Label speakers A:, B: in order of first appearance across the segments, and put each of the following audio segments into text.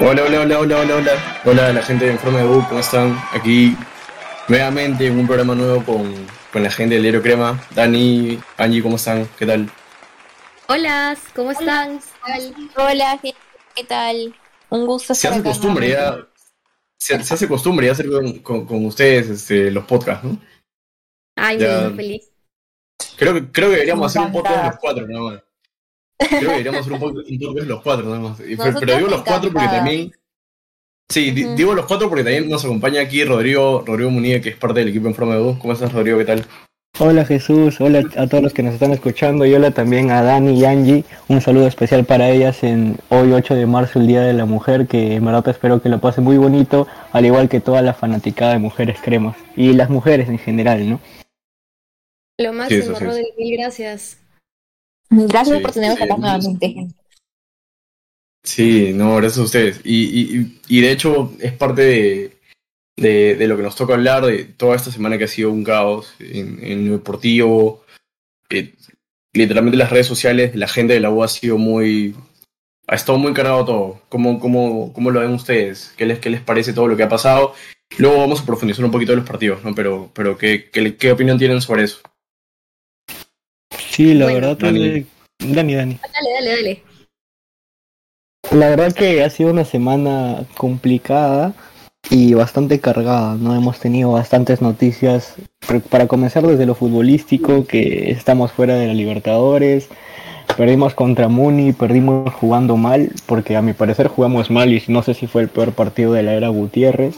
A: Hola, hola, hola, hola, hola, hola. Hola la gente de Informe de U, ¿cómo están? Aquí nuevamente en un programa nuevo con, con la gente del Diario Crema. Dani, Angie, ¿cómo están? ¿Qué tal?
B: Hola, ¿cómo están?
C: Hola, ¿qué tal? Un gusto
A: Se
C: estar
A: hace
C: acá
A: costumbre ya, se, se hace costumbre ya hacer con, con, con ustedes este, los podcasts, ¿no?
B: Ay,
A: Ya.
B: muy feliz.
A: Creo que, creo que deberíamos hacer un podcast de los cuatro, nada más. Creo que deberíamos hacer un podcast, un podcast de los cuatro, nada más. Pero,
C: Nosotros
A: pero digo los cuatro porque también... Sí, digo los cuatro porque también nos acompaña aquí Rodrigo, Rodrigo Munía, que es parte del equipo Informe de U. ¿Cómo estás, Rodrigo? ¿Qué tal?
D: Hola Jesús, hola a todos los que nos están escuchando y hola también a Dani y Angie. Un saludo especial para ellas en hoy 8 de marzo, el Día de la Mujer, que en verdad espero que lo pasen muy bonito, al igual que toda la fanaticada de Mujeres Cremas y las mujeres en general, ¿no?
B: Lo
A: Sí,
B: máximo,
A: eso sí.
B: Rodri, mil gracias.
C: Gracias
A: Sí,
C: por tenernos
A: sí,
C: acá
A: sí.
C: nuevamente.
A: Sí, no, gracias a ustedes. Y, y, y de hecho es parte de, de, de lo que nos toca hablar de toda esta semana que ha sido un caos en, en lo deportivo. Eh, literalmente las redes sociales, la gente de la U ha sido muy... Ha estado muy cargado todo. ¿Cómo, cómo, cómo lo ven ustedes? ¿Qué les, ¿Qué les parece todo lo que ha pasado? Luego vamos a profundizar un poquito en los partidos, ¿no? Pero, pero ¿qué, qué, qué opinión tienen sobre eso?
D: Sí, la
B: Bueno,
D: verdad
A: Dani.
D: Dani, Dani.
B: Dale, dale, dale.
D: La verdad que ha sido una semana complicada y bastante cargada, ¿no? Hemos tenido bastantes noticias, para comenzar desde lo futbolístico, que estamos fuera de la Libertadores, perdimos contra Muni, perdimos jugando mal, porque a mi parecer jugamos mal y no sé si fue el peor partido de la era Gutiérrez.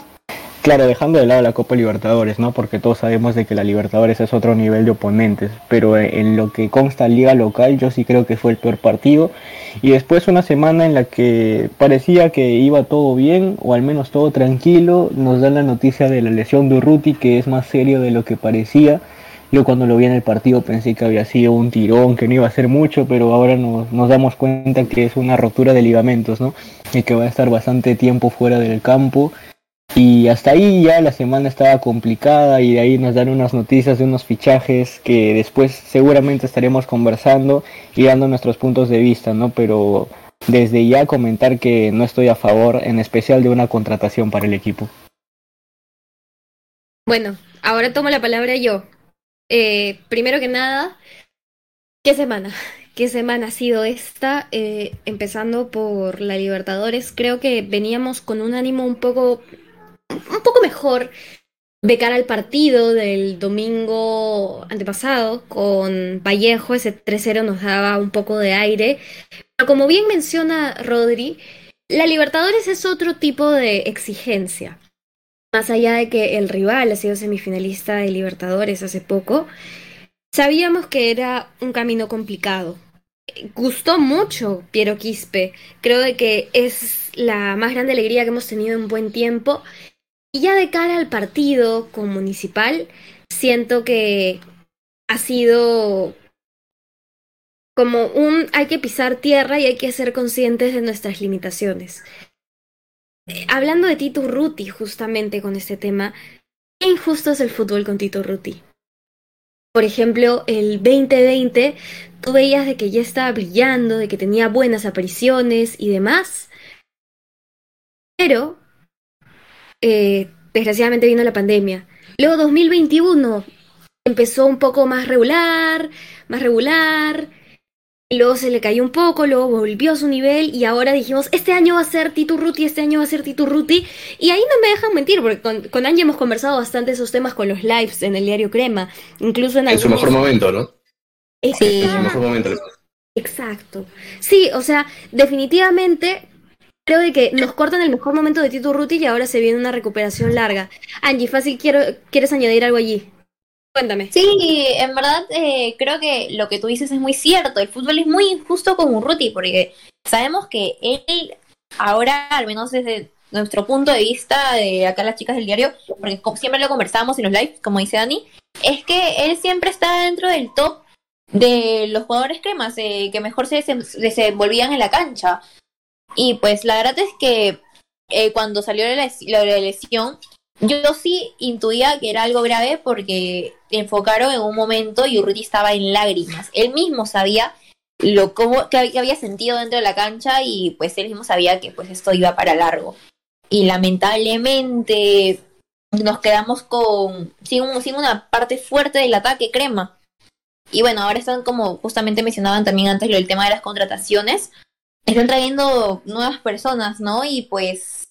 D: Claro, dejando de lado la Copa Libertadores, ¿no? Porque todos sabemos de que la Libertadores es otro nivel de oponentes, pero en lo que consta liga local yo sí creo que fue el peor partido y después una semana en la que parecía que iba todo bien, o al menos todo tranquilo, nos dan la noticia de la lesión de Urruti, que es más serio de lo que parecía. Yo cuando lo vi en el partido pensé que había sido un tirón, que no iba a ser mucho, pero ahora nos, nos damos cuenta que es una rotura de ligamentos, ¿no? Y que va a estar bastante tiempo fuera del campo. Y hasta ahí ya la semana estaba complicada y de ahí nos dan unas noticias de unos fichajes que después seguramente estaremos conversando y dando nuestros puntos de vista, ¿no? Pero desde ya comentar que no estoy a favor, en especial de una contratación para el equipo.
B: Bueno, ahora tomo la palabra yo. Eh, primero que nada, ¿qué semana? ¿Qué semana ha sido esta? Eh, empezando por la Libertadores, creo que veníamos con un ánimo un poco, un poco mejor de cara al partido del domingo antepasado con Vallejo, ese 3-0 nos daba un poco de aire. Pero como bien menciona Rodri, la Libertadores es otro tipo de exigencia. Más allá de que el rival ha sido semifinalista de Libertadores hace poco, sabíamos que era un camino complicado. Gustó mucho Piero Quispe. Creo de que es la más grande alegría que hemos tenido en buen tiempo. Y ya de cara al partido con Municipal, siento que ha sido como un hay que pisar tierra y hay que ser conscientes de nuestras limitaciones. Eh, hablando de Tito Ruti, justamente con este tema, qué injusto es el fútbol con Tito Ruti. Por ejemplo, el 2020, tú veías de que ya estaba brillando, de que tenía buenas apariciones y demás. Pero, eh, desgraciadamente vino la pandemia. Luego 2021 empezó un poco más regular, más regular. Luego se le cayó un poco, luego volvió a su nivel y ahora dijimos, este año va a ser Tito Ruti, este año va a ser Tito Ruti. Y ahí no me dejan mentir, porque con, con Angie hemos conversado bastante esos temas con los lives en el diario Crema. Incluso en
A: En su mejor momento, ¿no?
C: Sí.
A: En su mejor momento.
B: Exacto. Sí, o sea, definitivamente creo de que nos cortan el mejor momento de Tito Ruti y ahora se viene una recuperación larga. Angie, fácil, quiero, ¿quieres añadir algo allí? Cuéntame.
C: Sí, en verdad eh, creo que lo que tú dices es muy cierto. El fútbol es muy injusto con Urruti porque sabemos que él ahora, al menos desde nuestro punto de vista de acá las chicas del diario, porque siempre lo conversábamos en los lives, como dice Dani, es que él siempre está dentro del top de los jugadores cremas eh, que mejor se desem- desenvolvían en la cancha. Y pues la verdad es que eh, cuando salió la, les- la lesión, yo sí intuía que era algo grave porque enfocaron en un momento y Urruti estaba en lágrimas. Él mismo sabía lo cómo, que había sentido dentro de la cancha y pues él mismo sabía que pues esto iba para largo. Y lamentablemente nos quedamos con sin, sin una parte fuerte del ataque crema. Y bueno, ahora están como justamente mencionaban también antes lo del tema de las contrataciones. Están trayendo nuevas personas, ¿no? Y pues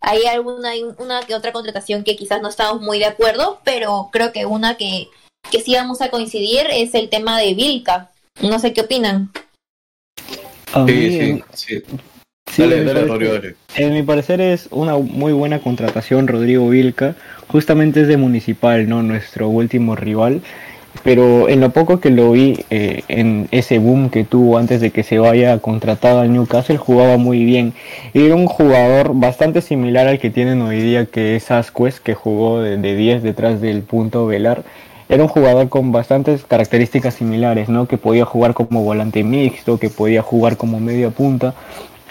C: hay alguna una que otra contratación que quizás no estamos muy de acuerdo, pero creo que una que, que sí vamos a coincidir es el tema de Vilca. No sé qué opinan.
A: sí, sí, sí. dale, dale, Rodrigo, dale.
D: En mi parecer es una muy buena contratación Rodrigo Vilca. Justamente es de Municipal, ¿no? Nuestro último rival pero en lo poco que lo vi eh, en ese boom que tuvo antes de que se vaya contratado al Newcastle, jugaba muy bien. Era un jugador bastante similar al que tienen hoy día, que es Asquez, que jugó de, 10 detrás del punto velar. Era un jugador con bastantes características similares, ¿no? Que podía jugar como volante mixto, que podía jugar como media punta.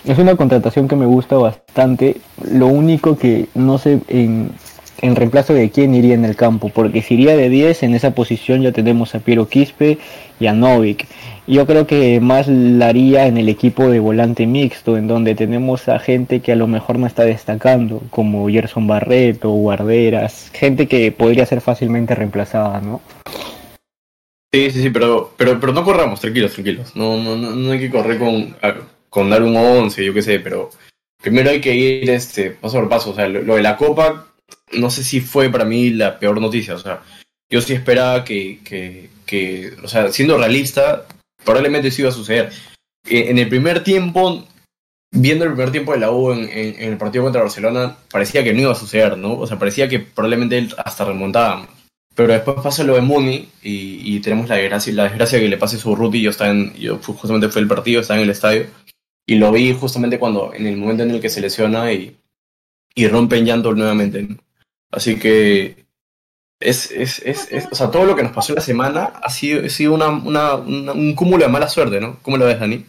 D: Es una contratación que me gusta bastante. Lo único que no sé en, en reemplazo de quién iría en el campo, porque si iría de 10, en esa posición ya tenemos a Piero Quispe y a Novik. Yo creo que más la haría en el equipo de volante mixto, en donde tenemos a gente que a lo mejor no está destacando, como Gerson Barreto, Guarderas, gente que podría ser fácilmente reemplazada, ¿no?
A: Sí, sí, sí, pero, pero, pero no corramos, tranquilos, tranquilos. No, no, no, hay que correr con, con dar un 11, yo qué sé, pero primero hay que ir este, paso por paso. O sea, lo de la Copa no sé si fue para mí la peor noticia. O sea, yo sí esperaba que, que, que o sea, siendo realista, probablemente eso iba a suceder. Eh, en el primer tiempo, viendo el primer tiempo de la U en, el partido contra Barcelona, parecía que no iba a suceder, ¿no? O sea, parecía que probablemente hasta remontábamos. Pero después pasa lo de Mooney y, tenemos la desgracia, la desgracia que le pase su ruti. Yo estaba en, yo justamente fue el partido, estaba en el estadio y lo vi justamente cuando, en el momento en el que se lesiona y, y rompe en llanto nuevamente. Así que es, es, es, es, o sea, todo lo que nos pasó en la semana ha sido, ha sido una, una, un cúmulo de mala suerte, ¿no? ¿Cómo lo ves, Dani?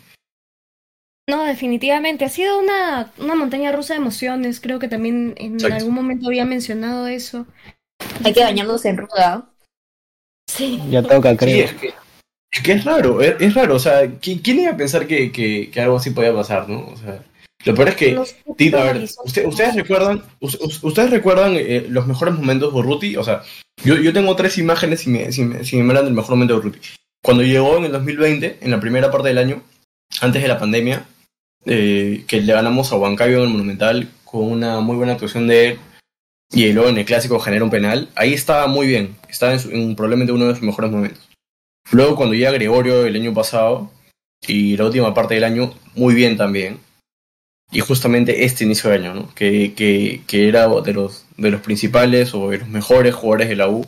B: No, definitivamente. Ha sido una, una montaña rusa de emociones. Creo que también en algún momento había mencionado eso.
C: Hay que bañarnos en ruda.
B: Sí.
D: Ya toca, creo.
A: es, que, es, que, es raro, es, raro. O sea, ¿quién, ¿quién, iba a pensar que, que, que, algo así podía pasar, no? O sea, lo peor es que, a ver, ustedes recuerdan, ustedes recuerdan eh, los mejores momentos de Urruti, o sea, yo, yo tengo tres imágenes si me, si, me, si me hablan del mejor momento de Urruti. Cuando llegó en el 2020, en la primera parte del año, antes de la pandemia, eh, que le ganamos a Huancayo en el Monumental con una muy buena actuación de él, y luego en el clásico genera un penal, ahí estaba muy bien, estaba en, en probablemente uno de sus mejores momentos. Luego cuando llega Gregorio el año pasado, y la última parte del año, muy bien también y justamente este inicio de año, ¿no? que, que, que, era de los, de los principales o de los mejores jugadores de la U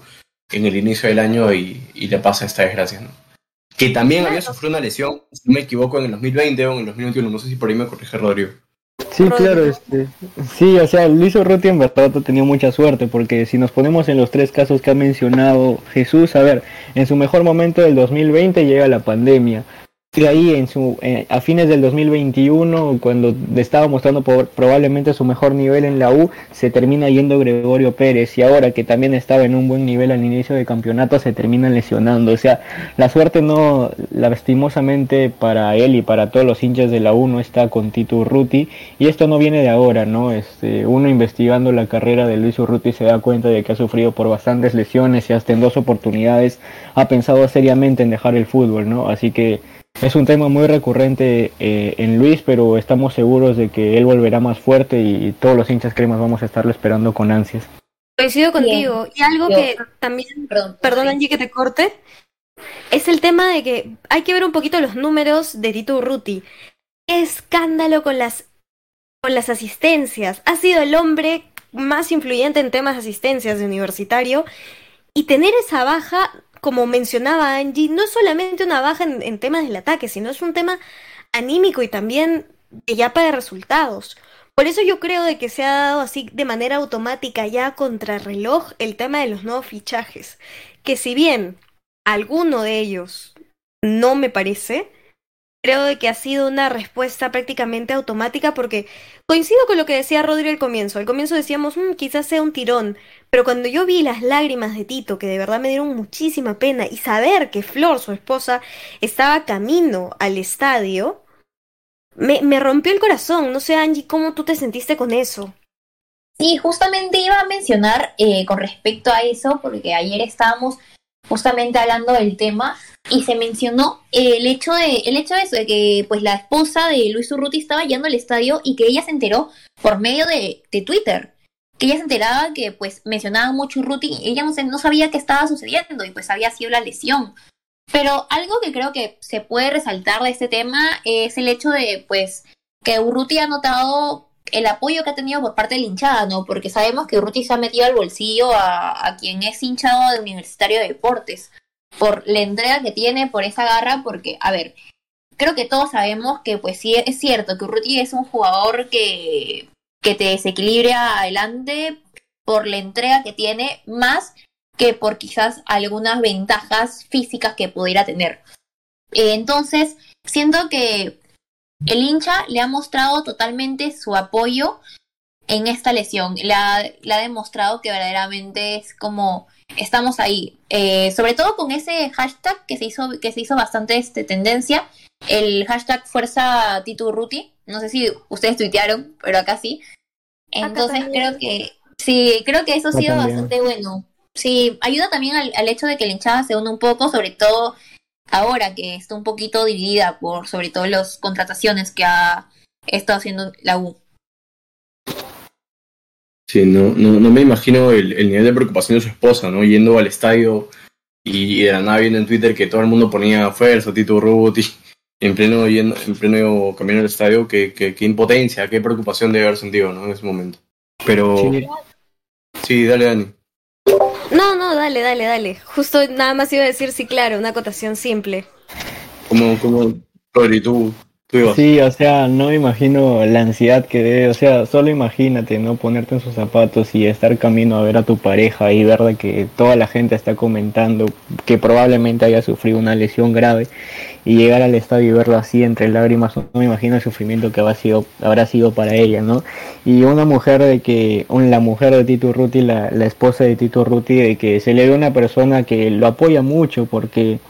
A: en el inicio del año y, y le pasa esta desgracia. ¿no? Que también había sufrido una lesión, si no me equivoco, en el 2020 o en el 2021, no sé si por ahí me corrige Rodrigo.
D: Sí, claro, este, sí, o sea, Luis Urruti en verdad ha tenido mucha suerte, porque si nos ponemos en los tres casos que ha mencionado Jesús, a ver, en su mejor momento del 2020 llega la pandemia, ahí en su, eh, a fines del 2021, cuando estaba mostrando probablemente su mejor nivel en la U, se termina yendo Gregorio Pérez y ahora que también estaba en un buen nivel al inicio del campeonato se termina lesionando. O sea, la suerte no, lastimosamente para él y para todos los hinchas de la U no está con Tito Urruti y esto no viene de ahora, ¿no? Este, uno investigando la carrera de Luis Urruti se da cuenta de que ha sufrido por bastantes lesiones y hasta en dos oportunidades ha pensado seriamente en dejar el fútbol, ¿no? Así que es un tema muy recurrente eh, en Luis, pero estamos seguros de que él volverá más fuerte y todos los hinchas cremas vamos a estarlo esperando con ansias.
B: Coincido contigo. Y algo que también, perdón, perdón Angie que te corte, es el tema de que hay que ver un poquito los números de Tito Urruti. Escándalo con las, con las asistencias. Ha sido el hombre más influyente en temas de asistencias de universitario y tener esa baja como mencionaba Angie, no es solamente una baja en, temas del ataque, sino es un tema anímico y también de ya para resultados. Por eso yo creo de que se ha dado así de manera automática ya contra reloj el tema de los nuevos fichajes. Que si bien alguno de ellos no me parece, creo de que ha sido una respuesta prácticamente automática porque coincido con lo que decía Rodri al comienzo. Al comienzo decíamos, "Mm, quizás sea un tirón, pero cuando yo vi las lágrimas de Tito, que de verdad me dieron muchísima pena, y saber que Flor, su esposa, estaba camino al estadio, me, me rompió el corazón. No sé, Angie, ¿cómo tú te sentiste con eso?
C: Sí, justamente iba a mencionar eh, con respecto a eso, porque ayer estábamos justamente hablando del tema y se mencionó el hecho de el hecho de eso de que pues la esposa de Luis Urruti estaba yendo al estadio y que ella se enteró por medio de, de Twitter. Que ella se enteraba que pues mencionaban mucho Urruti ella no, se- no sabía qué estaba sucediendo y pues había sido la lesión. Pero algo que creo que se puede resaltar de este tema es el hecho de pues que Urruti ha notado el apoyo que ha tenido por parte de la hinchada, ¿no? Porque sabemos que Urruti se ha metido al bolsillo a, quien es hinchado de Universitario de Deportes por la entrega que tiene, por esa garra, porque, a ver, creo que todos sabemos que pues sí es cierto que Urruti es un jugador que, que te desequilibra adelante por la entrega que tiene, más que por quizás algunas ventajas físicas que pudiera tener. Eh, entonces, siento que el hincha le ha mostrado totalmente su apoyo en esta lesión. Le ha, le ha demostrado que verdaderamente es como estamos ahí. Eh, sobre todo con ese hashtag que se hizo, que se hizo bastante este, tendencia, el hashtag Fuerza Tito Urruti. No sé si ustedes tuitearon, pero acá sí. Entonces creo que sí, creo que eso ha sido
D: también.
C: bastante bueno. Sí, ayuda también al, al hecho de que la hinchada se una un poco, sobre todo ahora que está un poquito dividida por sobre todo las contrataciones que ha estado haciendo la U.
A: Sí, no, no, no me imagino el, el nivel de preocupación de su esposa, ¿no? Yendo al estadio y, de la nada viendo en Twitter que todo el mundo ponía fuerza, Tito Ruti, en pleno, yendo, en pleno camino al estadio, qué, qué impotencia, qué preocupación debe haber sentido, ¿no? En ese momento. Pero,
D: Sí,
A: sí, dale, Dani.
B: Dale, dale, dale. Justo nada más iba a decir, sí, claro, una acotación simple.
A: ¿Cómo, cómo, Rodri, tú, tú ibas?
D: Sí, o sea, no me imagino la ansiedad que debe, o sea, solo imagínate, ¿no? Ponerte en sus zapatos y estar camino a ver a tu pareja y ver de que toda la gente está comentando que probablemente haya sufrido una lesión grave y llegar al estadio y verlo así entre lágrimas, no me imagino el sufrimiento que habrá sido, habrá sido para ella, ¿no? Y una mujer de que, la mujer de Tito Ruti, la, la esposa de Tito Ruti, de que se le ve una persona que lo apoya mucho porque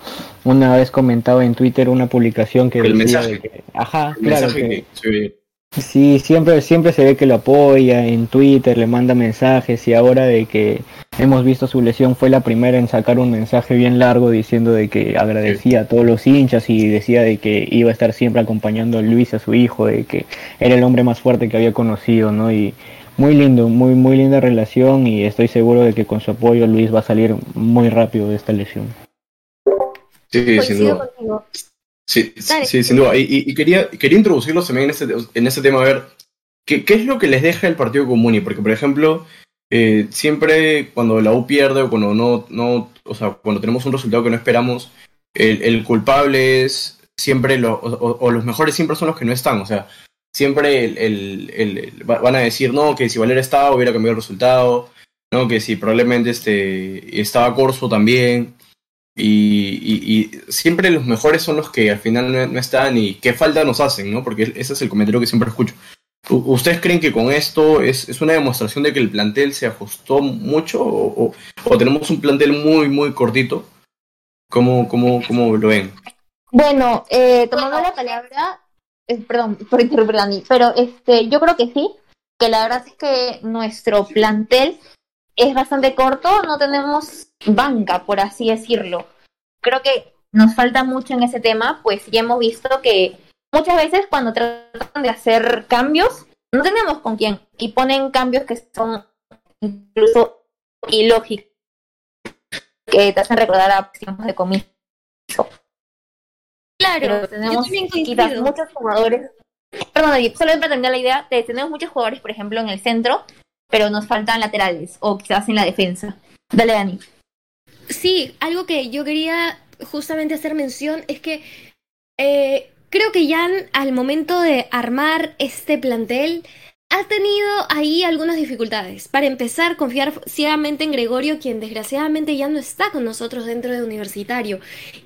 D: una vez comentaba en Twitter una publicación que
A: El
D: decía
A: mensaje.
D: de que, ajá,
A: El
D: claro
A: mensaje
D: que,
A: ve.
D: Sí, siempre, siempre se ve que lo apoya en Twitter, le manda mensajes y ahora de que hemos visto su lesión fue la primera en sacar un mensaje bien largo diciendo de que agradecía a todos los hinchas y decía de que iba a estar siempre acompañando a Luis, a su hijo, de que era el hombre más fuerte que había conocido, ¿no? Y muy lindo, muy, muy linda relación y estoy seguro de que con su apoyo Luis va a salir muy rápido de esta lesión.
A: Sí, sin duda. Sí,
B: Dale.
A: sí, sin duda. Y, y- quería, quería introducirlos también en este, en este tema, a ver, ¿qué, ¿qué es lo que les deja el partido común? Porque, por ejemplo, eh, siempre cuando la U pierde o cuando no, no, o sea, cuando tenemos un resultado que no esperamos, el, el culpable es siempre, lo, o, los mejores siempre son los que no están, o sea, siempre el, el- el- el- va- van a decir, no, que si Valera estaba hubiera cambiado el resultado, no, que si probablemente este, estaba Corso también. Y, y- y siempre los mejores son los que al final no, no están y qué falta nos hacen, ¿no? Porque ese es el comentario que siempre escucho. ¿Ustedes creen que con esto es, es una demostración de que el plantel se ajustó mucho o, o- o tenemos un plantel muy, muy cortito? ¿Cómo, cómo, cómo lo ven?
C: Bueno, eh, tomando la palabra, eh, perdón por interrumpir, Dani, pero este, yo creo que sí, que la verdad es que nuestro plantel es bastante corto, no tenemos banca, por así decirlo. Creo que nos falta mucho en ese tema, pues ya hemos visto que muchas veces cuando tratan de hacer cambios, no tenemos con quién y ponen cambios que son incluso ilógicos, que te hacen recordar a tiempos de comienzo.
B: Claro,
C: Pero tenemos quizás muchos jugadores. Perdón, solo para terminar la idea, te- tenemos muchos jugadores, por ejemplo, en el centro, pero nos faltan laterales o quizás en la defensa. Dale, Dani.
B: Sí, algo que yo quería justamente hacer mención es que eh, creo que ya al momento de armar este plantel ha tenido ahí algunas dificultades. Para empezar, confiar ciegamente en Gregorio, quien desgraciadamente ya no está con nosotros dentro de universitario.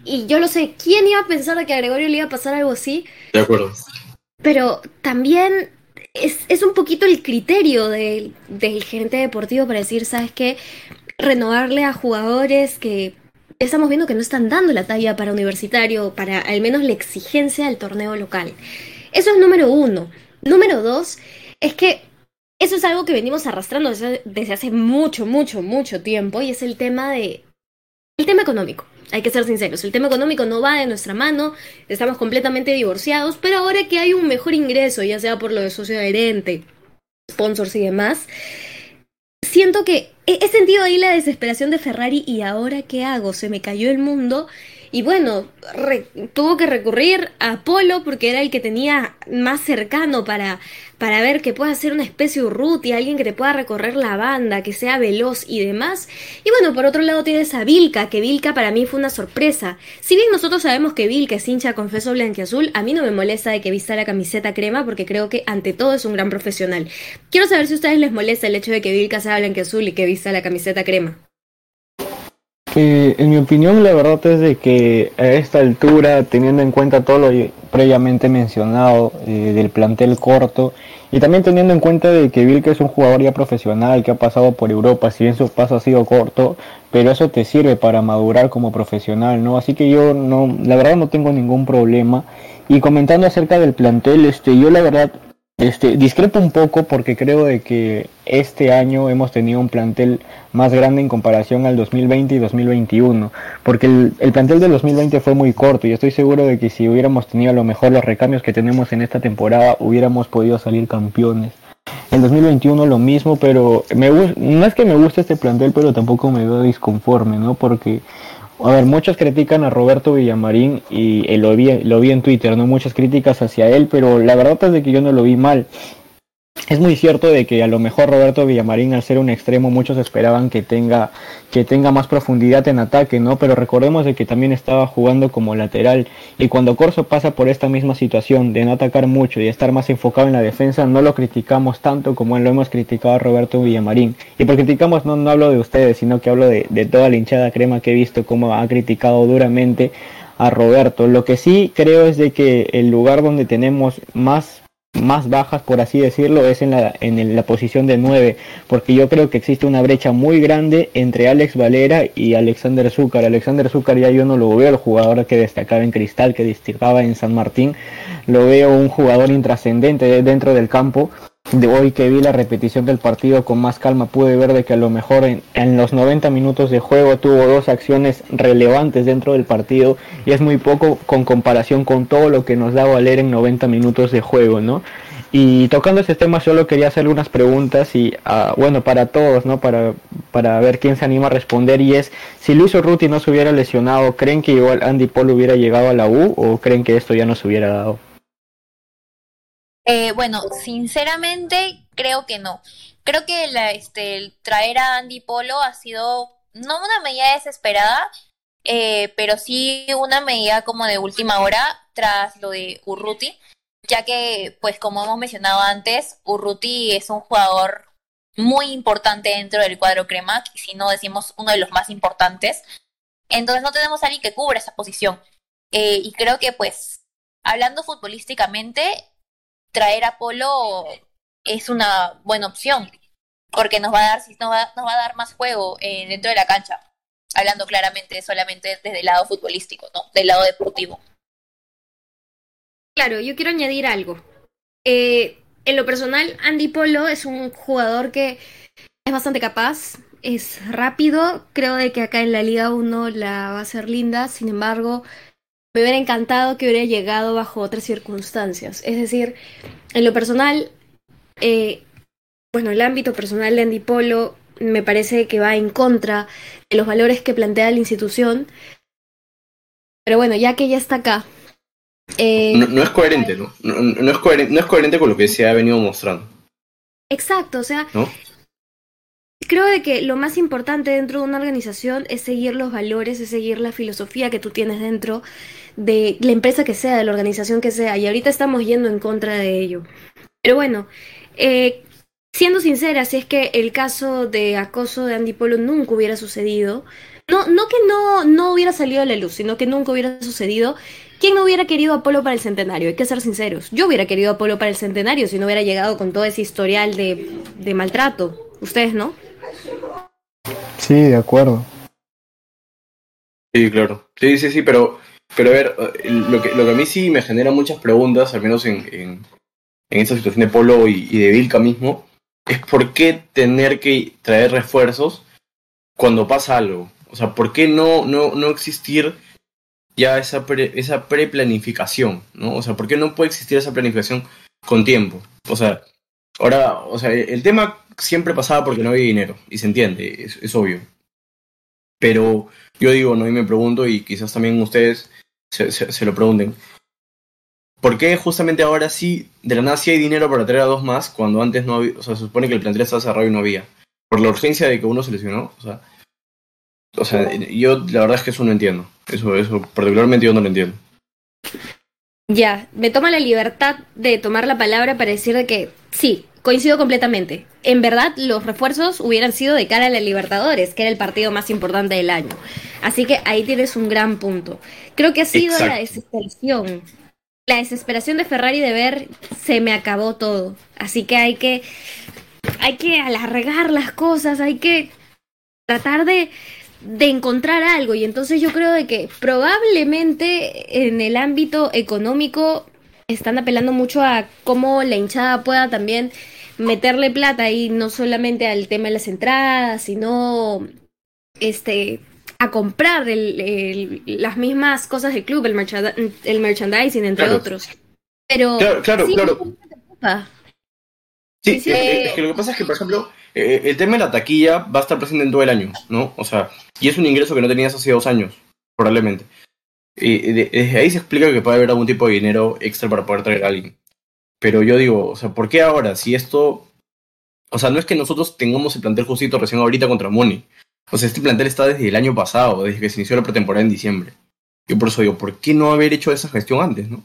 B: Y yo lo sé, ¿quién iba a pensar que a Gregorio le iba a pasar algo así?
A: De acuerdo.
B: Pero también es, es un poquito el criterio del, del gerente deportivo para decir, ¿sabes qué? Renovarle a jugadores que estamos viendo que no están dando la talla para universitario, para al menos la exigencia del torneo local. Eso es número uno. Número dos, es que eso es algo que venimos arrastrando desde, hace mucho, mucho, mucho tiempo y es el tema de... El tema económico. Hay que ser sinceros, el tema económico no va de nuestra mano, estamos completamente divorciados, pero ahora que hay un mejor ingreso, ya sea por lo de socio adherente, sponsors y demás, siento que he sentido ahí la desesperación de Ferrari y ahora qué hago, se me cayó el mundo y bueno, tuvo que recurrir a Polo porque era el que tenía más cercano para, para ver que pueda ser una especie Urruti, alguien que te pueda recorrer la banda, que sea veloz y demás. Y bueno, por otro lado tienes a Vilca, que Vilca para mí fue una sorpresa. Si bien nosotros sabemos que Vilca es hincha confeso blanquiazul, a mí no me molesta de que vista la camiseta crema porque creo que ante todo es un gran profesional. Quiero saber si a ustedes les molesta el hecho de que Vilca sea blanquiazul y que vista la camiseta crema.
D: Eh, en mi opinión, la verdad es de que a esta altura, teniendo en cuenta todo lo previamente mencionado eh, del plantel corto y también teniendo en cuenta de que Vilke es un jugador ya profesional que ha pasado por Europa, si bien su paso ha sido corto, pero eso te sirve para madurar como profesional, ¿no? Así que yo no, la verdad no tengo ningún problema. Y comentando acerca del plantel, este, yo la verdad este, discrepo un poco porque creo de que este año hemos tenido un plantel más grande en comparación al 2020 y 2021, porque el, el, plantel del 2020 fue muy corto y estoy seguro de que si hubiéramos tenido a lo mejor los recambios que tenemos en esta temporada hubiéramos podido salir campeones. El 2021 lo mismo, pero me, no es que me guste este plantel, pero tampoco me veo disconforme, ¿no? Porque a ver, muchos critican a Roberto Villamarín y eh, lo, vi, lo vi en Twitter, ¿no? Muchas críticas hacia él, pero la verdad es de que yo no lo vi mal. Es muy cierto de que a lo mejor Roberto Villamarín al ser un extremo muchos esperaban que tenga que tenga más profundidad en ataque, ¿no? Pero recordemos de que también estaba jugando como lateral y cuando Corso pasa por esta misma situación de no atacar mucho y estar más enfocado en la defensa, no lo criticamos tanto como lo hemos criticado a Roberto Villamarín. Y por criticamos no, no hablo de ustedes, sino que hablo de, de toda la hinchada crema que he visto cómo ha criticado duramente a Roberto. Lo que sí creo es de que el lugar donde tenemos más más bajas, por así decirlo, es en la, en la posición de 9, porque yo creo que existe una brecha muy grande entre Alex Valera y Alexander Zúcar. Alexander Zúcar ya yo no lo veo el jugador que destacaba en Cristal, que destacaba en San Martín, lo veo un jugador intrascendente dentro del campo. De hoy que vi la repetición del partido con más calma pude ver de que a lo mejor en, los 90 minutos de juego tuvo dos acciones relevantes dentro del partido y es muy poco con comparación con todo lo que nos da Valer en 90 minutos de juego, ¿no? Y tocando este tema solo quería hacer unas preguntas y uh, bueno para todos, ¿no? Para, para ver quién se anima a responder y es si Luis Urruti no se hubiera lesionado, ¿creen que igual Andy Paul hubiera llegado a la U o creen que esto ya no se hubiera dado?
C: Eh, bueno, sinceramente creo que no. Creo que la, este, el traer a Andy Polo ha sido no una medida desesperada, eh, pero sí una medida como de última hora tras lo de Urruti, ya que, pues como hemos mencionado antes, Urruti es un jugador muy importante dentro del cuadro crema, si no decimos uno de los más importantes. Entonces no tenemos a alguien que cubra esa posición. Eh, y creo que, pues, hablando futbolísticamente, traer a Polo es una buena opción, porque nos va a dar, nos va, nos va a dar más juego eh, dentro de la cancha, hablando claramente solamente desde el lado futbolístico, ¿no? Del lado deportivo.
B: Claro, yo quiero añadir algo. Eh, en lo personal, Andy Polo es un jugador que es bastante capaz, es rápido, creo de que acá en la Liga 1 la va a ser linda, sin embargo, me hubiera encantado que hubiera llegado bajo otras circunstancias. Es decir, en lo personal, eh, bueno, el ámbito personal de Andy Polo me parece que va en contra de los valores que plantea la institución. Pero bueno, ya que ya está acá.
A: Eh, no, no, es coherente, ¿no? No, no, es coherente, no es coherente con lo que se ha venido mostrando.
B: Exacto, o sea,
A: ¿no?
B: creo de que lo más importante dentro de una organización es seguir los valores, es seguir la filosofía que tú tienes dentro de la empresa que sea, de la organización que sea, y ahorita estamos yendo en contra de ello. Pero bueno, Eh, siendo sincera, si es que el caso de acoso de Andy Polo nunca hubiera sucedido, no, no que no, no hubiera salido a la luz, sino que nunca hubiera sucedido, ¿quién no hubiera querido a Polo para el centenario? Hay que ser sinceros. Yo hubiera querido a Polo para el centenario si no hubiera llegado con todo ese historial de, de maltrato. Ustedes, ¿no?
D: Sí, de acuerdo.
A: Sí, claro. Sí, sí, sí, pero, pero a ver, lo que, lo que a mí sí me genera muchas preguntas, al menos en, en, en esta situación de Polo y, de Vilca mismo, es por qué tener que traer refuerzos cuando pasa algo. O sea, ¿por qué no, no, no existir ya esa, pre, esa preplanificación? ¿no? O sea, ¿por qué no puede existir esa planificación con tiempo? O sea, ahora, o sea, el tema siempre pasaba porque no había dinero, y se entiende, es obvio. Pero yo digo, no, y me pregunto, y quizás también ustedes se, lo pregunten, ¿por qué justamente ahora sí, de la nada sí hay dinero para traer a dos más, cuando antes no había, o sea, se supone que el plantel estaba cerrado y no había? Por la urgencia de que uno se lesionó, o sea, o sea, yo la verdad es que eso no entiendo, eso, eso particularmente yo no lo entiendo.
B: Ya, me toma la libertad de tomar la palabra para decir de que sí, coincido completamente. En verdad, los refuerzos hubieran sido de cara a la Libertadores, que era el partido más importante del año. Así que ahí tienes un gran punto. Creo que ha sido Exacto. la desesperación. La desesperación de Ferrari de ver se me acabó todo. Así que hay que hay que alargar las cosas, hay que tratar de de encontrar algo y entonces yo creo de que probablemente en el ámbito económico están apelando mucho a cómo la hinchada pueda también meterle plata y no solamente al tema de las entradas, sino este a comprar el, el, las mismas cosas del club, el, merchand el merchandising, entre
A: Claro.
B: otros. Pero
A: Claro, claro,
B: sí.
A: eh, es que lo que pasa es que, por ejemplo, eh, el tema de la taquilla va a estar presente en todo el año, ¿no? O sea, y es un ingreso que no tenías hace dos años, probablemente. Y de- desde ahí se explica que puede haber algún tipo de dinero extra para poder traer a alguien. Pero yo digo, o sea, ¿por qué ahora? Si esto. O sea, no es que nosotros tengamos el plantel justito recién ahorita contra Muni. O sea, este plantel está desde el año pasado, desde que se inició la pretemporada en diciembre. Yo por eso digo, ¿por qué no haber hecho esa gestión antes, no?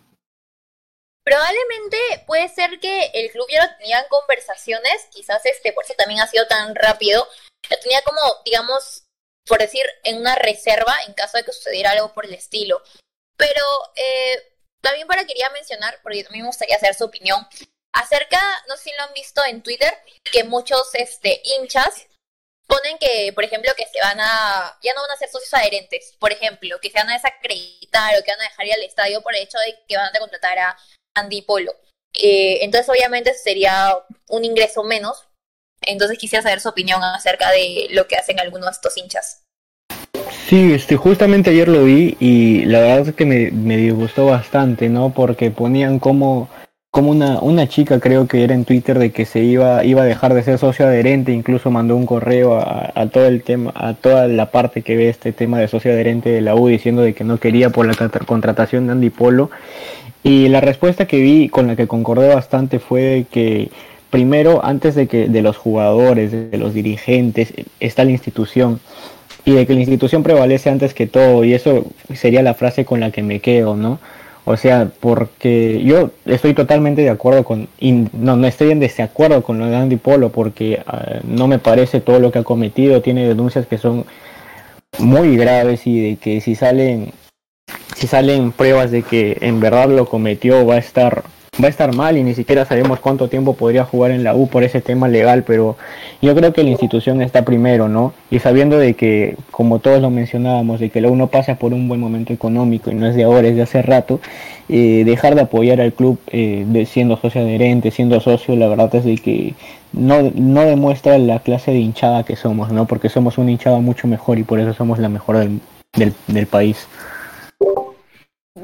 C: Probablemente puede ser que el club ya lo tenía en conversaciones, quizás este, por eso también ha sido tan rápido. Lo tenía como, digamos, por decir, en una reserva en caso de que sucediera algo por el estilo. Pero eh, también para quería mencionar, porque también me gustaría saber su opinión, acerca, no sé si lo han visto en Twitter, que muchos este, hinchas ponen que, por ejemplo, que se van a, ya no van a ser socios adherentes, por ejemplo, que se van a desacreditar o que van a dejar ir al estadio por el hecho de que van a contratar a Andy Polo. Eh, entonces, obviamente, sería un ingreso menos. Entonces, quisiera saber su opinión acerca de lo que hacen algunos de estos hinchas.
D: Sí, este, justamente ayer lo vi y la verdad es que me, me disgustó bastante, ¿no? Porque ponían como, como una, una chica, creo que era en Twitter, de que se iba, iba a dejar de ser socio adherente, incluso mandó un correo a, a todo el tema, a toda la parte que ve este tema de socio adherente de la U diciendo de que no quería por la contra- contratación de Andy Polo. Y la respuesta que vi con la que concordé bastante fue que primero, antes de que de los jugadores, de los dirigentes, está la institución y de que la institución prevalece antes que todo y eso sería la frase con la que me quedo, ¿no? O sea, porque yo estoy totalmente de acuerdo con, y no, no estoy en desacuerdo con lo de Andy Polo porque uh, no me parece todo lo que ha cometido, tiene denuncias que son muy graves y de que si salen si salen pruebas de que en verdad lo cometió va a estar va a estar mal y ni siquiera sabemos cuánto tiempo podría jugar en la U por ese tema legal, pero yo creo que la institución está primero, ¿no? Y sabiendo de que, como todos lo mencionábamos, de que la U no pasa por un buen momento económico y no es de ahora, es de hace rato, eh, dejar de apoyar al club eh, de, siendo socio adherente, siendo socio, la verdad es de que no, no demuestra la clase de hinchada que somos, ¿no? Porque somos una hinchada mucho mejor y por eso somos la mejor del, del, del país.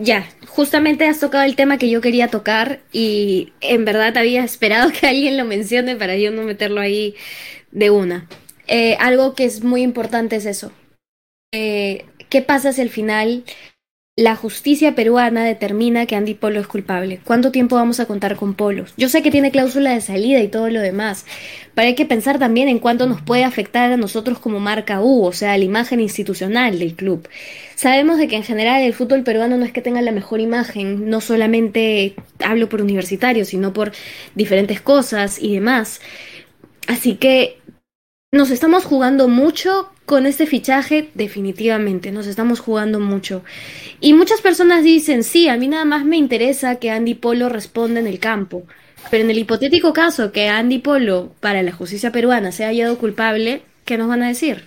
B: Ya, justamente has tocado el tema que yo quería tocar y en verdad había esperado que alguien lo mencione para yo no meterlo ahí de una. Eh, algo que es muy importante es eso. Eh, ¿Qué pasa si al final la justicia peruana determina que Andy Polo es culpable. ¿Cuánto tiempo vamos a contar con Polo? Yo sé que tiene cláusula de salida y todo lo demás, pero hay que pensar también en cuánto nos puede afectar a nosotros como marca U, o sea, la imagen institucional del club. Sabemos de que en general el fútbol peruano no es que tenga la mejor imagen, no solamente hablo por universitarios, sino por diferentes cosas y demás. Así que nos estamos jugando mucho con este fichaje, definitivamente, nos estamos jugando mucho. Y muchas personas dicen, sí, a mí nada más me interesa que Andy Polo responda en el campo. Pero en el hipotético caso que Andy Polo, para la justicia peruana, sea hallado culpable, ¿qué nos van a decir?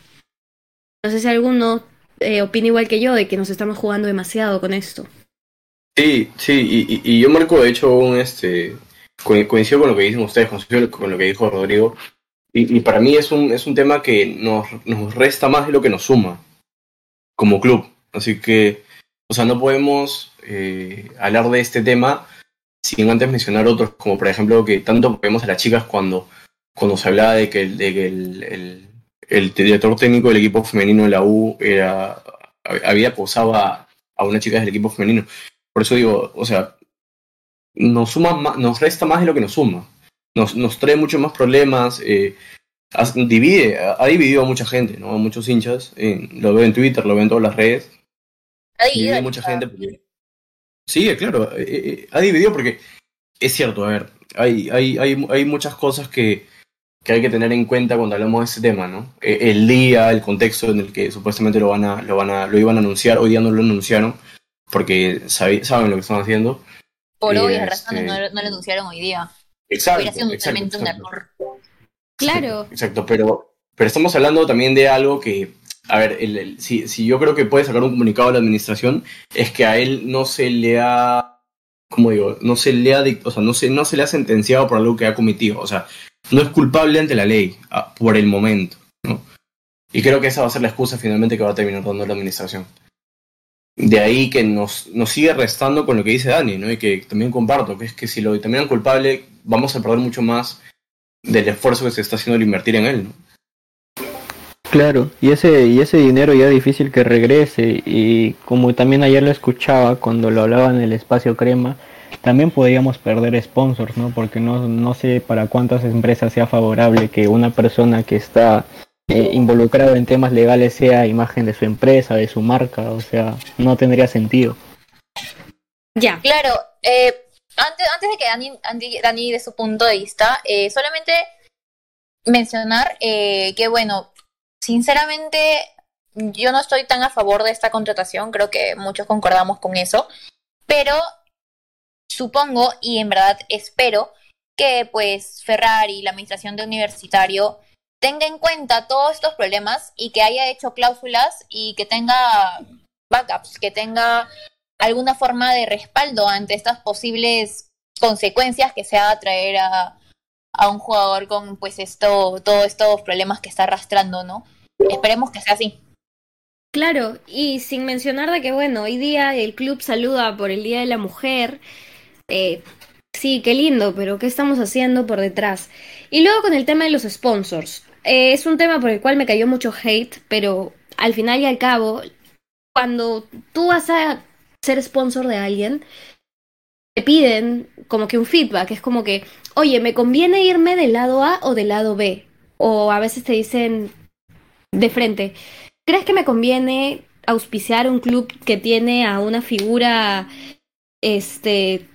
B: No sé si alguno eh, opina igual que yo de que nos estamos jugando demasiado con esto.
A: Sí, sí, y, y yo marco de hecho un este coincido con lo que dicen ustedes, con lo que dijo Rodrigo, y, para mí es un, es un tema que nos, nos resta más de lo que nos suma como club. Así que, o sea, no podemos eh, hablar de este tema sin antes mencionar otros, como por ejemplo que tanto vemos a las chicas cuando, cuando se hablaba de que, de que el, director técnico del equipo femenino de la U era, había acosado a, a una chica del equipo femenino. Por eso digo, o sea, nos, suma nos resta más de lo que nos suma nos, nos trae muchos más problemas, eh, divide, ha dividido a mucha gente, ¿no? A muchos hinchas, eh, lo veo en Twitter, lo veo en todas las redes.
C: Ha dividido
A: a mucha gente porque... Sí, claro, eh, ha dividido porque es cierto, a ver, hay, hay, hay, hay muchas cosas que, que hay que tener en cuenta cuando hablamos de este tema, ¿no? El día, el contexto en el que supuestamente lo van a, lo van a, lo iban a anunciar, hoy día no lo anunciaron, porque saben, saben lo que están haciendo.
C: Por obvias este... razones no, no, lo anunciaron hoy día.
A: Exacto.
C: Hubiera sido
A: exacto,
C: totalmente
A: exacto.
C: un error.
B: Claro.
A: Exacto, pero, pero estamos hablando también de algo que, a ver, el, el, si, si yo creo que puede sacar un comunicado a la administración, es que a él no se le ha, como digo, no se le ha, o sea, no se, no se le ha sentenciado por algo que ha cometido, o sea, no es culpable ante la ley a, por el momento, ¿no? Y creo que esa va a ser la excusa finalmente que va a terminar dando la administración. De ahí que nos, nos sigue restando con lo que dice Dani, ¿no? Y que también comparto, que es que si lo determinan culpable, vamos a perder mucho más del esfuerzo que se está haciendo al invertir en él.
D: Claro, y ese, y ese dinero ya es difícil que regrese, y como también ayer lo escuchaba cuando lo hablaba en el espacio crema, también podríamos perder sponsors, ¿no? Porque no, no sé para cuántas empresas sea favorable que una persona que está eh, involucrado en temas legales sea imagen de su empresa, de su marca, o sea, no tendría sentido.
B: Ya.
C: Claro, eh, antes, antes de que Dani, Dani, Dani de su punto de vista, eh, solamente mencionar eh, que, bueno, sinceramente yo no estoy tan a favor de esta contratación, creo que muchos concordamos con eso, pero supongo y en verdad espero que pues Ferrari, la administración de universitario, tenga en cuenta todos estos problemas y que haya hecho cláusulas y que tenga backups, que tenga alguna forma de respaldo ante estas posibles consecuencias que se va traer a, a un jugador con pues esto, todos estos problemas que está arrastrando, ¿no? Esperemos que sea así.
B: Claro, y sin mencionar de que, bueno, hoy día el club saluda por el Día de la Mujer. Eh, sí, qué lindo, pero ¿qué estamos haciendo por detrás? Y luego con el tema de los sponsors. Eh, es un tema por el cual me cayó mucho hate, pero al final y al cabo, cuando tú vas a ser sponsor de alguien, te piden como que un feedback, es como que, oye, ¿me conviene irme del lado A o del lado B? O a veces te dicen de frente, ¿crees que me conviene auspiciar un club que tiene a una figura este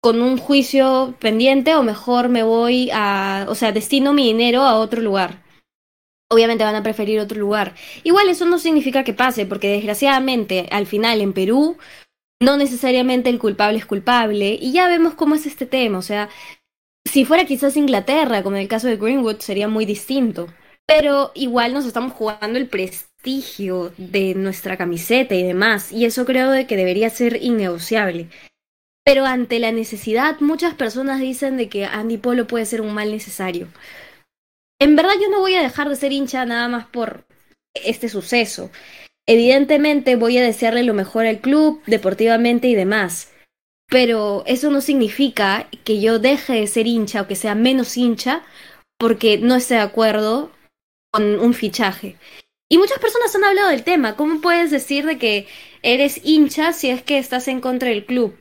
B: con un juicio pendiente o mejor me voy a, o sea, destino mi dinero a otro lugar? Obviamente van a preferir otro lugar. Igual eso no significa que pase, porque desgraciadamente al final en Perú no necesariamente el culpable es culpable y ya vemos cómo es este tema, o sea, si fuera quizás Inglaterra, como en el caso de Greenwood, sería muy distinto. Pero igual nos estamos jugando el prestigio de nuestra camiseta y demás, y eso creo de que debería ser innegociable. Pero ante la necesidad, muchas personas dicen de que Andy Polo puede ser un mal necesario. En verdad yo no voy a dejar de ser hincha nada más por este suceso. Evidentemente voy a desearle lo mejor al club, deportivamente y demás. Pero eso no significa que yo deje de ser hincha o que sea menos hincha porque no esté de acuerdo con un fichaje. Y muchas personas han hablado del tema. ¿Cómo puedes decir de que eres hincha si es que estás en contra del club?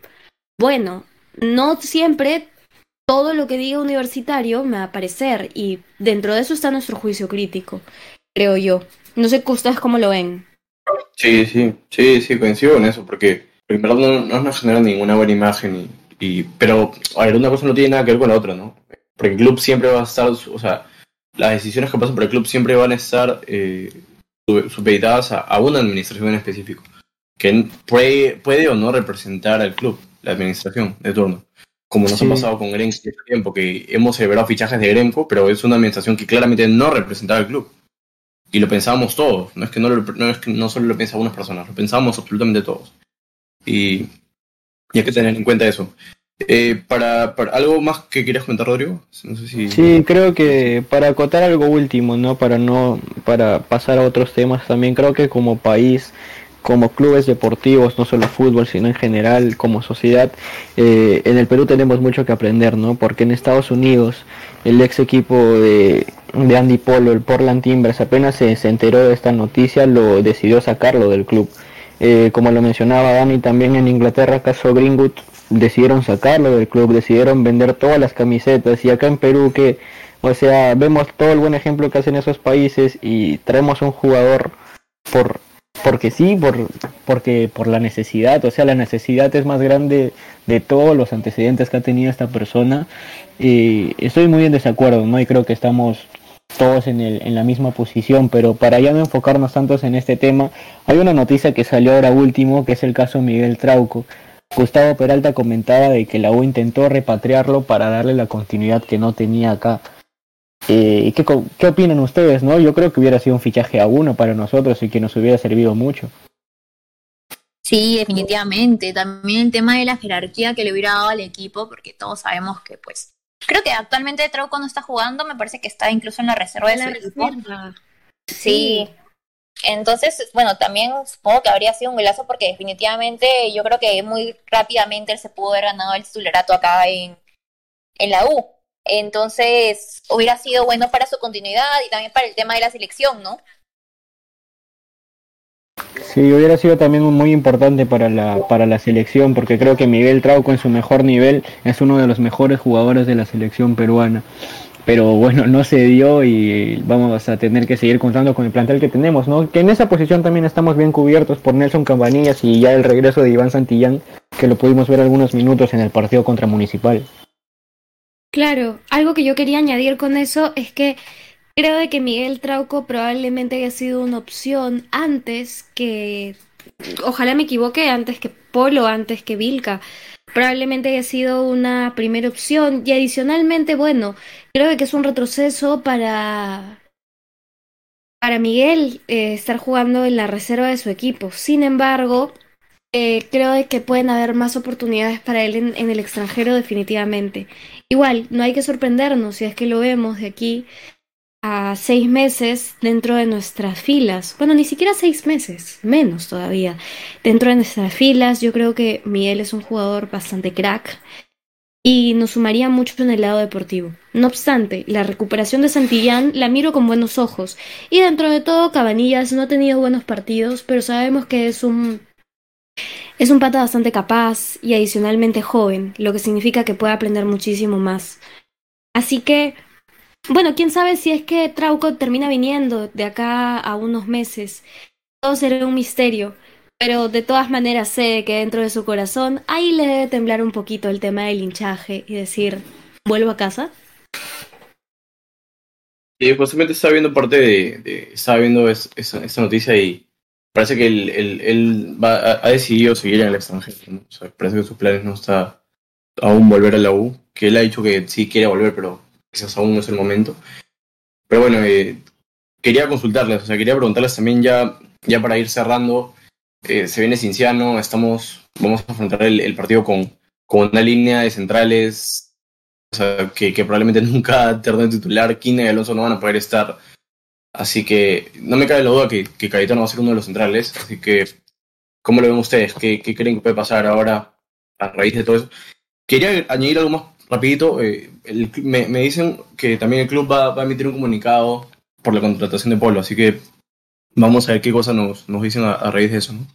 B: Bueno, no siempre todo lo que diga universitario me va a parecer y dentro de eso está nuestro juicio crítico, creo yo. No sé ustedes cómo lo ven.
A: Sí, sí, sí, sí, coincido con eso, porque en verdad no, no nos genera ninguna buena imagen y, y, pero a ver, una cosa no tiene nada que ver con la otra, ¿no? Porque el club siempre va a estar, o sea, las decisiones que pasan por el club siempre van a estar eh, supeditadas a, a, una administración en específico, que puede, puede o no representar al club, la administración de turno. Como nos sí. ha pasado con Grenco este tiempo, que hemos celebrado fichajes de Grenco, pero es una administración que claramente no representaba al club. Y lo pensábamos todos, no es que no, lo, no, es que no solo lo pensaban unas personas, lo pensábamos absolutamente todos. Y, y hay que tener en cuenta eso. Eh, para, para, algo más que querías comentar, Rodrigo. No sé si...
D: Sí, creo que para acotar algo último, no, para no, para pasar a otros temas, también creo que como país, como clubes deportivos, no solo fútbol, sino en general como sociedad, eh, en el Perú tenemos mucho que aprender, no, porque en Estados Unidos el ex equipo de, de Andy Polo, el Portland Timbers, apenas se, se enteró de esta noticia, lo decidió sacarlo del club. Eh, como lo mencionaba Dani, también en Inglaterra, caso Greenwood, decidieron sacarlo del club, decidieron vender todas las camisetas y acá en Perú que, o sea, vemos todo el buen ejemplo que hacen esos países y traemos un jugador por porque sí, por porque por la necesidad, o sea, la necesidad es más grande de todos los antecedentes que ha tenido esta persona. Y estoy muy en desacuerdo, ¿no? Y creo que estamos todos en, el, en la misma posición, pero para ya no enfocarnos tantos en este tema, hay una noticia que salió ahora último, que es el caso Miguel Trauco. Gustavo Peralta comentaba de que la U intentó repatriarlo para darle la continuidad que no tenía acá. Eh, ¿qué, ¿Qué opinan ustedes? no Yo creo que hubiera sido un fichaje a uno para nosotros y que nos hubiera servido mucho.
C: Sí, definitivamente. También el tema de la jerarquía que le hubiera dado al equipo, porque todos sabemos que, pues, creo que actualmente Trauco no está jugando, me parece que está incluso en la reserva de
B: la
C: su
B: reserva.
C: equipo. Sí. Entonces, bueno, también supongo que habría sido un golazo porque definitivamente yo creo que muy rápidamente él se pudo haber ganado el titularato acá en, en la U. Entonces, hubiera sido bueno para su continuidad y también para el tema de la selección, ¿no?
D: Sí, hubiera sido también muy importante para la, para la selección, porque creo que Miguel Trauco en su mejor nivel es uno de los mejores jugadores de la selección peruana. Pero bueno, no se dio y vamos a tener que seguir contando con el plantel que tenemos, ¿no? Que en esa posición también estamos bien cubiertos por Nelson Cambanillas y ya el regreso de Iván Santillán, que lo pudimos ver algunos minutos en el partido contra Municipal.
B: Claro, algo que yo quería añadir con eso es que creo de que Miguel Trauco probablemente haya sido una opción antes que, ojalá me equivoque, antes que Polo, antes que Vilca. Probablemente haya sido una primera opción y adicionalmente, bueno, creo que es un retroceso para para Miguel eh, estar jugando en la reserva de su equipo. Sin embargo, eh, creo de que pueden haber más oportunidades para él en, en, el extranjero definitivamente. Igual, no hay que sorprendernos si es que lo vemos de aquí a seis meses dentro de nuestras filas. Bueno, ni siquiera seis meses, menos todavía. Dentro de nuestras filas, yo creo que Miguel es un jugador bastante crack y nos sumaría mucho en el lado deportivo. No obstante, la recuperación de Santillán la miro con buenos ojos y dentro de todo Cabanillas no ha tenido buenos partidos, pero sabemos que es un es un pata bastante capaz y adicionalmente joven, lo que significa que puede aprender muchísimo más. Así que, bueno, quién sabe si es que Trauco termina viniendo de acá a unos meses. Todo será un misterio, pero de todas maneras sé que dentro de su corazón ahí le debe temblar un poquito el tema del hinchaje y decir, ¿vuelvo a casa?
A: Justamente estaba viendo parte de, de viendo es, esa, esa noticia y parece que él, él, va, ha decidido seguir en el extranjero. parece que sus planes no está aún volver a la U, que él ha dicho que sí quiere volver, pero quizás aún no es el momento. Pero bueno, eh, quería consultarles, o sea, quería preguntarles también ya, ya para ir cerrando, eh, se viene Cinciano, estamos, vamos a afrontar el, partido con, con una línea de centrales o sea, que, probablemente nunca termine titular, Quina y Alonso no van a poder estar. Así que no me cabe la duda que, que Cayetano va a ser uno de los centrales. Así que, ¿cómo lo ven ustedes? ¿Qué, ¿Qué, creen que puede pasar ahora a raíz de todo eso? Quería añadir algo más rapidito. Eh, el, me, me, dicen que también el club va, va, a emitir un comunicado por la contratación de Polo. Así que vamos a ver qué cosas nos, nos dicen a, a raíz de eso, ¿no?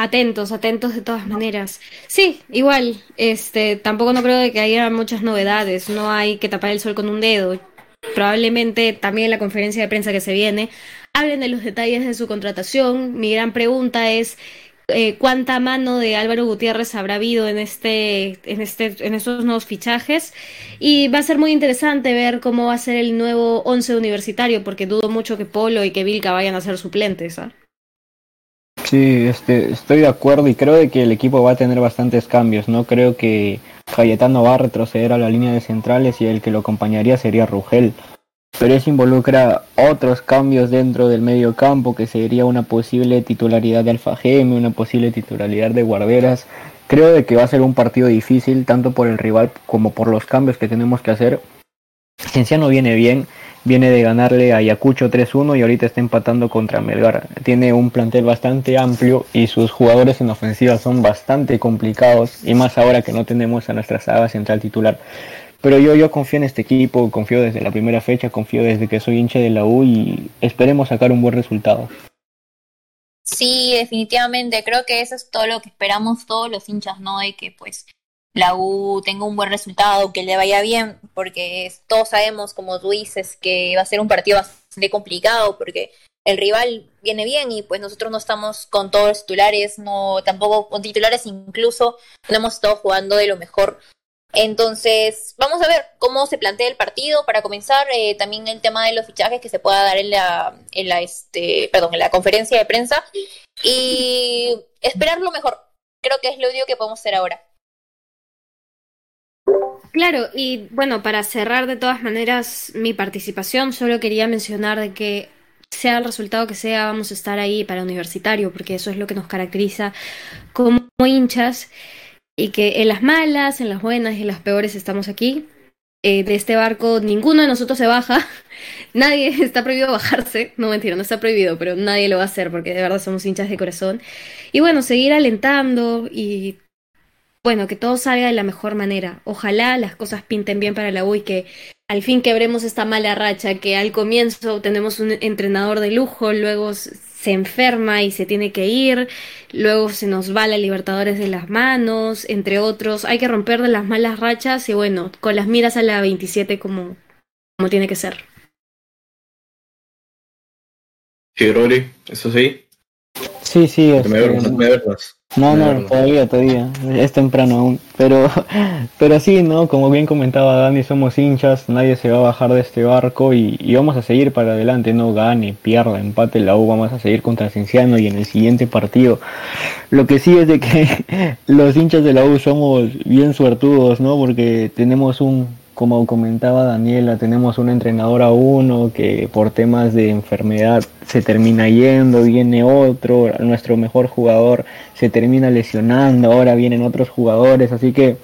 B: Atentos, atentos de todas maneras. Sí, igual, este, tampoco no creo de que haya muchas novedades, no hay que tapar el sol con un dedo. Probablemente también en la conferencia de prensa que se viene hablen de los detalles de su contratación. Mi gran pregunta es eh, cuánta mano de Álvaro Gutiérrez habrá habido en este, en este, en estos nuevos fichajes. Y va a ser muy interesante ver cómo va a ser el nuevo once universitario, porque dudo mucho que Polo y que Vilca vayan a ser suplentes. ¿ah?
D: Sí, este, estoy de acuerdo y creo de que el equipo va a tener bastantes cambios. No creo que Cayetano va a retroceder a la línea de centrales y el que lo acompañaría sería Rugel. Pero eso involucra otros cambios dentro del medio campo, que sería una posible titularidad de Alfajeme, una posible titularidad de Guarderas. Creo de que va a ser un partido difícil, tanto por el rival como por los cambios que tenemos que hacer. Cienciano viene bien, viene de ganarle a Ayacucho 3-1 y ahorita está empatando contra Melgar. Tiene un plantel bastante amplio y sus jugadores en ofensiva son bastante complicados y más ahora que no tenemos a nuestra saga central titular. Pero yo, yo confío en este equipo, confío desde la primera fecha, confío desde que soy hincha de la U y esperemos sacar un buen resultado.
C: Sí, definitivamente, creo que eso es todo lo que esperamos todos los hinchas, ¿no? De que pues la U tenga un buen resultado, que le vaya bien, porque todos sabemos, como tú dices, que va a ser un partido bastante complicado, porque el rival viene bien y pues nosotros no estamos con todos los titulares, no tampoco con titulares incluso, no hemos estado jugando de lo mejor. Entonces, vamos a ver cómo se plantea el partido para comenzar, eh, también el tema de los fichajes que se pueda dar en la, en la este, perdón, en la conferencia de prensa y esperar lo mejor. Creo que es lo único que podemos hacer ahora.
B: Claro, y bueno, para cerrar de todas maneras mi participación, solo quería mencionar de que sea el resultado que sea, vamos a estar ahí para universitario, porque eso es lo que nos caracteriza como hinchas, y que en las malas, en las buenas y en las peores estamos aquí. Eh, de este barco ninguno de nosotros se baja, nadie está prohibido bajarse, no mentira, no está prohibido, pero nadie lo va a hacer porque de verdad somos hinchas de corazón. Y bueno, seguir alentando y bueno, que todo salga de la mejor manera. Ojalá las cosas pinten bien para la U y que al fin quebremos esta mala racha, que al comienzo tenemos un entrenador de lujo, luego se enferma y se tiene que ir, luego se nos va la Libertadores de las manos, entre otros. Hay que romper de las malas rachas y bueno, con las miras a la 27 como, como tiene que ser.
A: Sí, Rodri, eso sí.
D: Sí, sí.
A: Que me,
D: este,
A: Me
D: no,
A: verlas.
D: todavía, todavía. Es temprano aún. Pero, pero sí, ¿no? Como bien comentaba Dani, somos hinchas, nadie se va a bajar de este barco y, y vamos a seguir para adelante, no gane, pierda, empate la U, vamos a seguir contra Cienciano y en el siguiente partido. Lo que sí es de que los hinchas de la U somos bien suertudos, ¿no? Porque tenemos un, como comentaba Daniela, tenemos un entrenador a uno que por temas de enfermedad se termina yendo, viene otro, nuestro mejor jugador se termina lesionando, ahora vienen otros jugadores, así que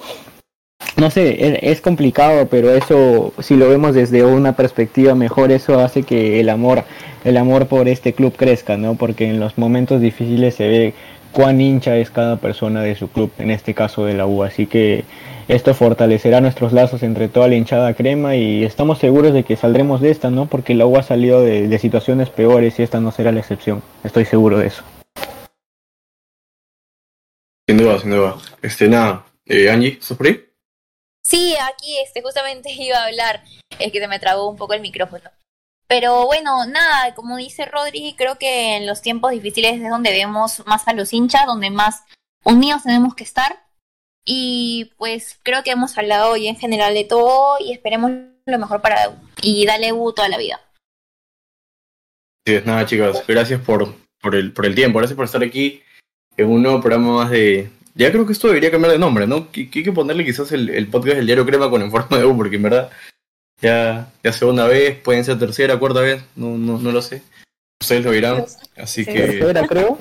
D: no sé, es, es complicado, pero eso si lo vemos desde una perspectiva mejor, eso hace que el amor, el amor por este club crezca, ¿no? Porque en los momentos difíciles se ve cuán hincha es cada persona de su club, en este caso de la U, así que esto fortalecerá nuestros lazos entre toda la hinchada crema y estamos seguros de que saldremos de esta, ¿no? Porque la U ha salido de, de situaciones peores y esta no será la excepción, estoy seguro de eso.
A: Sin duda, sin duda. Este, nada. Eh, Angie, ¿estás por ahí?
C: Sí, aquí este, justamente iba a hablar, es que se me trabó un poco el micrófono. Pero bueno, nada, como dice Rodri, creo que en los tiempos difíciles es donde vemos más a los hinchas, donde más unidos tenemos que estar. Y pues creo que hemos hablado hoy en general de todo y esperemos lo mejor para. Y dale U toda la vida.
A: Sí, nada, chicas. Gracias por, por, el, por el tiempo. Gracias por estar aquí en un nuevo programa más de. Ya creo que esto debería cambiar de nombre, ¿no? Que hay que ponerle quizás el, el podcast del diario Crema con el forma de U, porque en verdad ya, ya segunda vez, pueden ser tercera, cuarta vez, no, no, no lo sé. Ustedes lo dirán. Así
B: Sí.
A: que
D: Tercera, creo.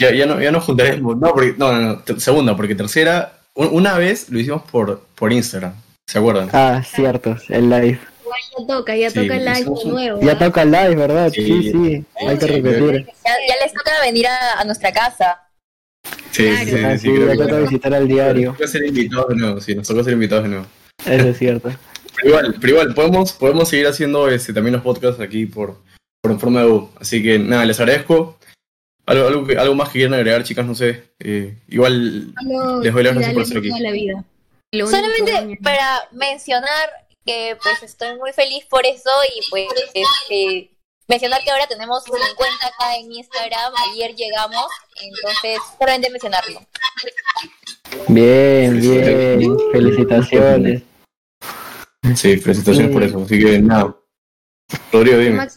A: Ya, ya, no, ya nos juntaremos. No, porque, no, no, no, segunda, porque tercera, un- una vez lo hicimos por, por Instagram, ¿se acuerdan?
D: Ah, cierto, el live.
B: Ya toca, ya
A: Sí,
B: toca el live
A: un-
B: nuevo.
D: Ya
B: ¿ah?
D: toca el live, ¿verdad?
A: Sí.
D: Sí, sí, hay que repetir.
C: Ya, ya les toca venir a, a nuestra casa.
A: Sí, sí, sí,
B: Claro.
A: sí,
D: Sí,
A: creo
D: ya toca visitar al
A: Nos
D: diario,
A: toca ser invitados de nuevo, sí, nos toca ser invitados de nuevo.
D: eso es cierto.
A: Pero igual, pero igual, podemos, podemos seguir haciendo este, también los podcasts aquí por, por Informa de U. Así que nada, les agradezco. Algo, algo, que- algo más que quieran agregar, chicas, no sé. Eh, igual Les doy las gracias por estar aquí.
B: la vida.
C: Solamente para mencionar que pues estoy muy feliz por eso y pues este, mencionar que ahora tenemos 50k en Instagram, ayer llegamos, entonces solamente mencionarlo.
D: Bien, bien. Felicitaciones.
A: Sí, felicitaciones
D: Sí.
A: por eso. Así que nada. Rodrigo, dime.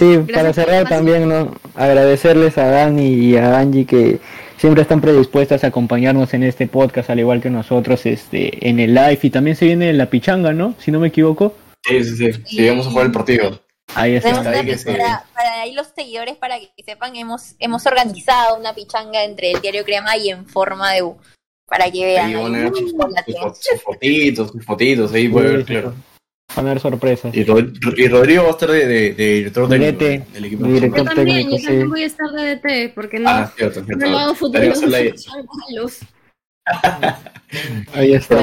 D: Sí,
B: Gracias
D: para cerrar también, ¿no? Agradecerles a Dani y a Angie que siempre están predispuestas a acompañarnos en este podcast, al igual que nosotros, este, en el live. Y también se viene la pichanga, ¿no? Si no me equivoco.
A: Sí, sí, sí. Sí, vamos a jugar el partido.
D: Ahí está.
A: ahí que
C: para, para ahí los seguidores, para que sepan, hemos, hemos organizado una pichanga entre el diario Crema y en forma de U, para que vean.
A: Ahí
C: ahí
A: sus, sus fotitos, sus fotitos, ahí puede ver, claro.
D: Van a haber sorpresas.
A: Y, Rod- y Rodrigo va a estar de, de- de director técnico
D: DT,
A: del equipo.
D: director
B: Yo también,
D: técnico,
B: yo también
D: sí.
B: voy a estar de DT, porque no,
A: Ah, cierto, cierto.
B: no hago son malos.
D: Ahí está.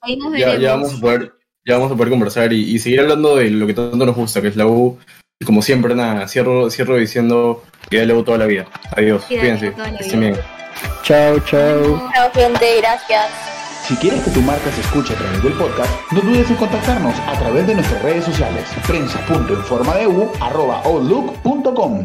B: Ahí nos
A: Ya, vamos a poder, ya vamos a poder conversar y, y seguir hablando de lo que tanto nos gusta, que es la U. Y como siempre, nada, cierro, cierro diciendo que ya la U toda la vida. Adiós, cuídense, estén bien.
D: Chao, chao.
C: Chao, gente, gracias.
E: Si quieres que tu marca se escuche a través del podcast, no dudes en contactarnos a través de nuestras redes sociales prensa.informadeu.outlook.com